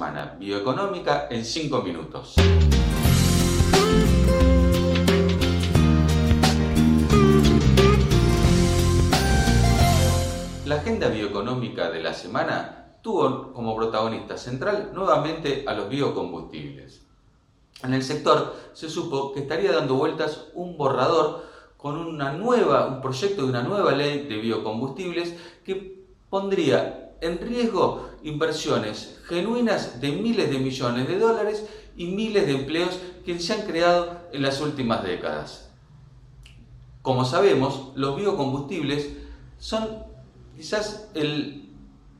semana, bioeconómica en 5 minutos. La agenda bioeconómica de la semana tuvo como protagonista central nuevamente a los biocombustibles. En el sector se supo que estaría dando vueltas un borrador con una nueva, un proyecto de una nueva ley de biocombustibles que pondría en riesgo inversiones genuinas de miles de millones de dólares y miles de empleos que se han creado en las últimas décadas. Como sabemos, los biocombustibles son quizás el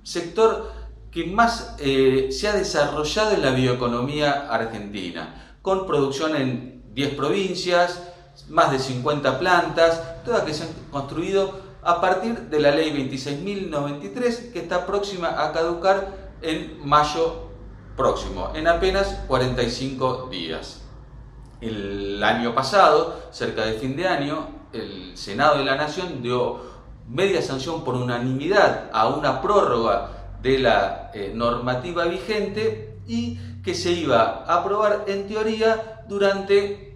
sector que más eh, se ha desarrollado en la bioeconomía argentina, con producción en 10 provincias, más de 50 plantas, todas que se han construido a partir de la ley 26.093 que está próxima a caducar en mayo próximo, en apenas 45 días. El año pasado, cerca de fin de año, el Senado de la Nación dio media sanción por unanimidad a una prórroga de la eh, normativa vigente y que se iba a aprobar en teoría durante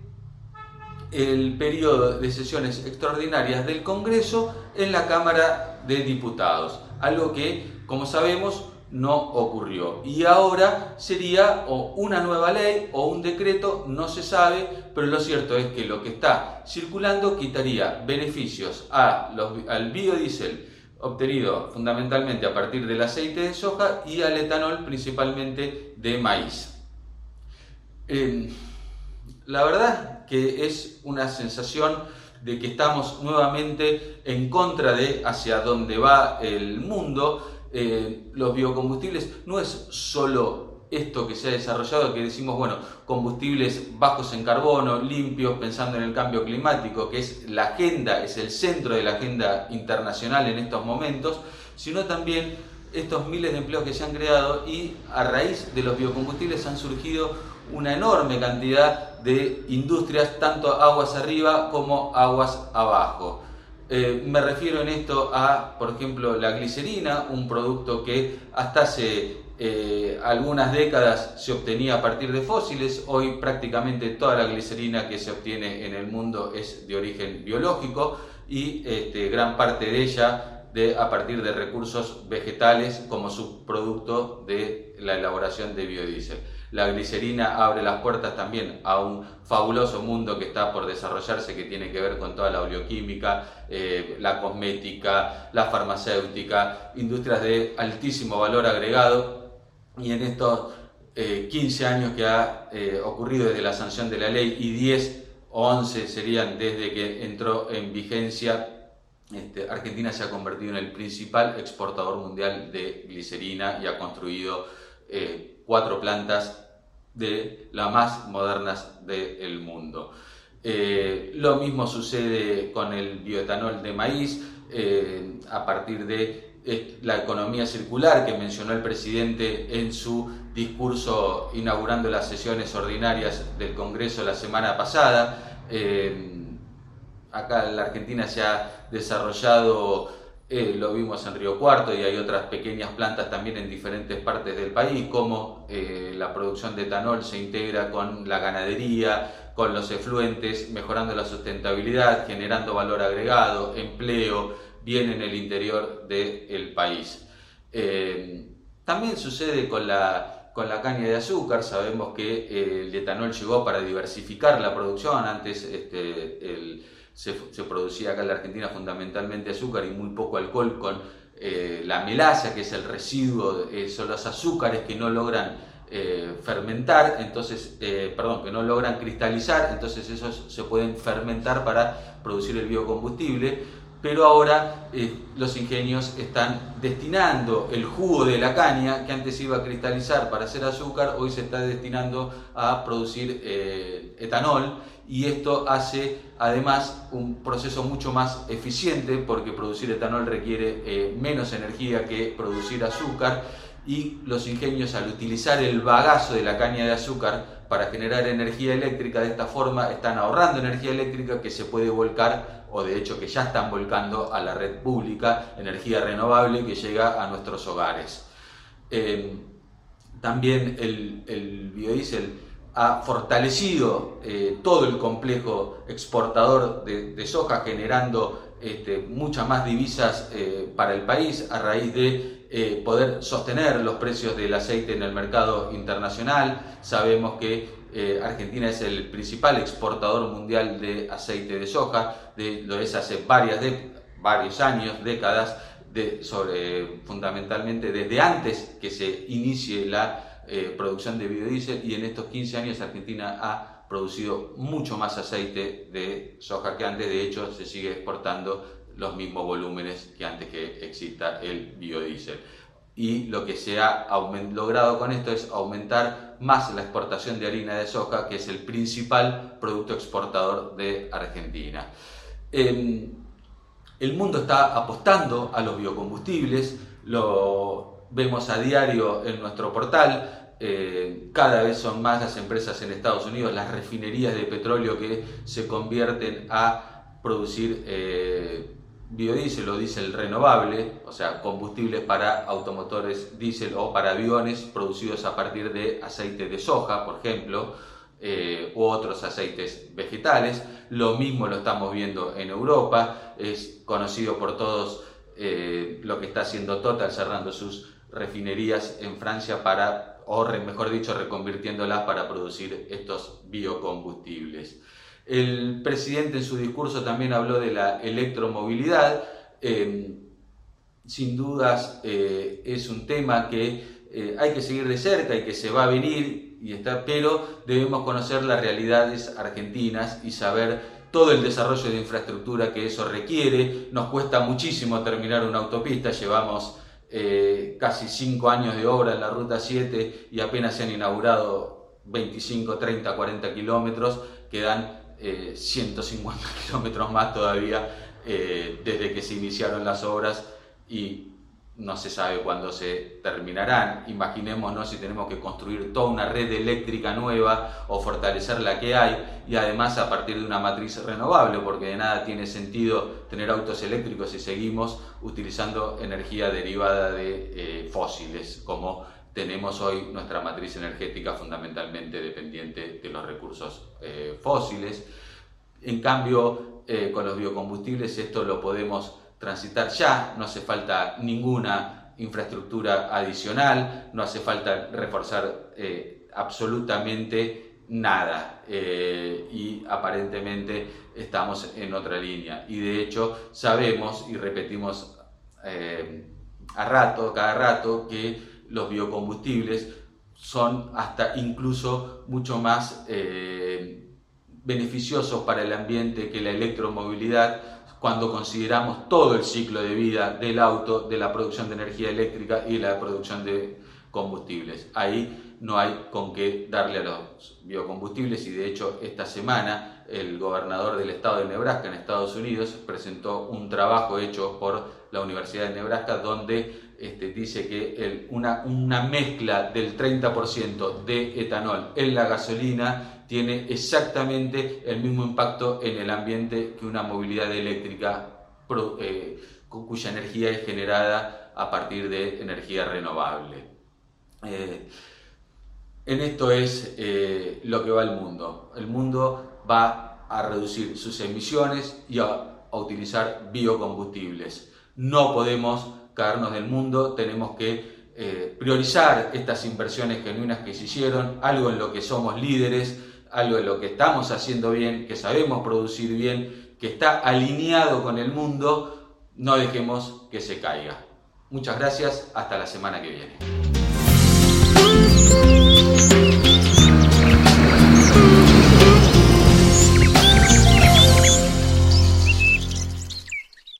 el periodo de sesiones extraordinarias del Congreso en la Cámara de Diputados, algo que, como sabemos, no ocurrió. Y ahora sería o una nueva ley o un decreto, no se sabe, pero lo cierto es que lo que está circulando quitaría beneficios a los, al biodiesel obtenido fundamentalmente a partir del aceite de soja y al etanol principalmente de maíz. Eh, la verdad que es una sensación de que estamos nuevamente en contra de hacia dónde va el mundo. Eh, los biocombustibles no es solo esto que se ha desarrollado, que decimos, bueno, combustibles bajos en carbono, limpios, pensando en el cambio climático, que es la agenda, es el centro de la agenda internacional en estos momentos, sino también estos miles de empleos que se han creado y a raíz de los biocombustibles han surgido una enorme cantidad de industrias, tanto aguas arriba como aguas abajo. Eh, me refiero en esto a, por ejemplo, la glicerina, un producto que hasta hace eh, algunas décadas se obtenía a partir de fósiles, hoy prácticamente toda la glicerina que se obtiene en el mundo es de origen biológico y este, gran parte de ella de, a partir de recursos vegetales como subproducto de la elaboración de biodiesel. La glicerina abre las puertas también a un fabuloso mundo que está por desarrollarse, que tiene que ver con toda la oleoquímica, eh, la cosmética, la farmacéutica, industrias de altísimo valor agregado. Y en estos 15 eh, años que ha eh, ocurrido desde la sanción de la ley y 10 o 11 serían desde que entró en vigencia este, Argentina se ha convertido en el principal exportador mundial de glicerina y ha construido cuatro plantas de las más modernas del mundo. Eh, lo mismo sucede con el bioetanol de maíz, eh, a partir de eh, la economía circular que mencionó el presidente en su discurso inaugurando las sesiones ordinarias del Congreso la semana pasada. Acá en la Argentina se ha desarrollado eh, lo vimos en Río Cuarto y hay otras pequeñas plantas también en diferentes partes del país, como eh, la producción de etanol se integra con la ganadería, con los efluentes, mejorando la sustentabilidad, generando valor agregado, empleo, bien en el interior del país. Eh, también sucede con la, con la caña de azúcar, sabemos que el etanol llegó para diversificar la producción, antes este, se, producía acá en la Argentina fundamentalmente azúcar y muy poco alcohol con eh, la melaza, que es el residuo, eh, son los azúcares que no logran eh, fermentar, entonces, perdón, que no logran cristalizar, entonces esos se pueden fermentar para producir el biocombustible pero ahora los ingenios están destinando el jugo de la caña, que antes iba a cristalizar para hacer azúcar, hoy se está destinando a producir etanol y esto hace además un proceso mucho más eficiente porque producir etanol requiere eh, menos energía que producir azúcar y los ingenios al utilizar el bagazo de la caña de azúcar para generar energía eléctrica de esta forma están ahorrando energía eléctrica que se puede volcar o de hecho que ya están volcando a la red pública, energía renovable que llega a nuestros hogares. Eh, también el, biodiesel ha fortalecido eh, todo el complejo exportador de, soja, generando este, muchas más divisas eh, para el país a raíz de eh, poder sostener los precios del aceite en el mercado internacional. Sabemos que Argentina es el principal exportador mundial de aceite de soja, de, lo es hace varias varios años, décadas, sobre, fundamentalmente desde antes que se inicie la eh, producción de biodiesel y en estos 15 años Argentina ha producido mucho más aceite de soja que antes, de hecho se sigue exportando los mismos volúmenes que antes que exista el biodiesel. Y lo que se ha logrado con esto es aumentar más la exportación de harina de soja, que es el principal producto exportador de Argentina. Em, el mundo está apostando a los biocombustibles, lo vemos a diario en nuestro portal, eh, cada vez son más las empresas en Estados Unidos, las refinerías de petróleo que se convierten a producir eh, biodiesel o diésel renovable, o sea, combustibles para automotores diésel o para aviones producidos a partir de aceite de soja, por ejemplo eh, u otros aceites vegetales. Lo mismo lo estamos viendo en Europa, es conocido por todos eh, lo que está haciendo Total cerrando sus refinerías en Francia para, o mejor dicho, reconvirtiéndolas para producir estos biocombustibles. El presidente en su discurso también habló de la electromovilidad. Eh, sin dudas es un tema que hay que seguir de cerca y que se va a venir y pero debemos conocer las realidades argentinas y saber todo el desarrollo de infraestructura que eso requiere. Nos cuesta muchísimo terminar una autopista, llevamos eh, casi 5 años de obra en la Ruta 7 y apenas se han inaugurado 25, 30, 40 kilómetros, quedan 150 eh, kilómetros más todavía eh, desde que se iniciaron las obras y no se sabe cuándo se terminarán. Imaginémonos si tenemos que construir toda una red eléctrica nueva o fortalecer la que hay y además a partir de una matriz renovable, porque de nada tiene sentido tener autos eléctricos si seguimos utilizando energía derivada de eh, fósiles, como tenemos hoy nuestra matriz energética fundamentalmente dependiente de los recursos eh, fósiles. En cambio, eh, con los biocombustibles esto lo podemos transitar ya, no hace falta ninguna infraestructura adicional, no hace falta reforzar eh, absolutamente nada y aparentemente estamos en otra línea y de hecho sabemos y repetimos a rato, cada rato que los biocombustibles son hasta incluso mucho más beneficiosos para el ambiente que la electromovilidad cuando consideramos todo el ciclo de vida del auto, de la producción de energía eléctrica y la producción de combustibles. Ahí no hay con qué darle a los biocombustibles y de hecho esta semana el gobernador del estado de Nebraska en Estados Unidos presentó un trabajo hecho por la Universidad de Nebraska donde este, dice que una, una mezcla del 30% de etanol en la gasolina tiene exactamente el mismo impacto en el ambiente que una movilidad eléctrica eh, cuya energía es generada a partir de energía renovable. Eh, en esto es eh, lo que va el mundo. El mundo va a reducir sus emisiones y a, utilizar biocombustibles. No podemos caernos del mundo, tenemos que eh, priorizar estas inversiones genuinas que se hicieron, algo en lo que somos líderes, algo en lo que estamos haciendo bien, que sabemos producir bien, que está alineado con el mundo, no dejemos que se caiga. Muchas gracias, hasta la semana que viene.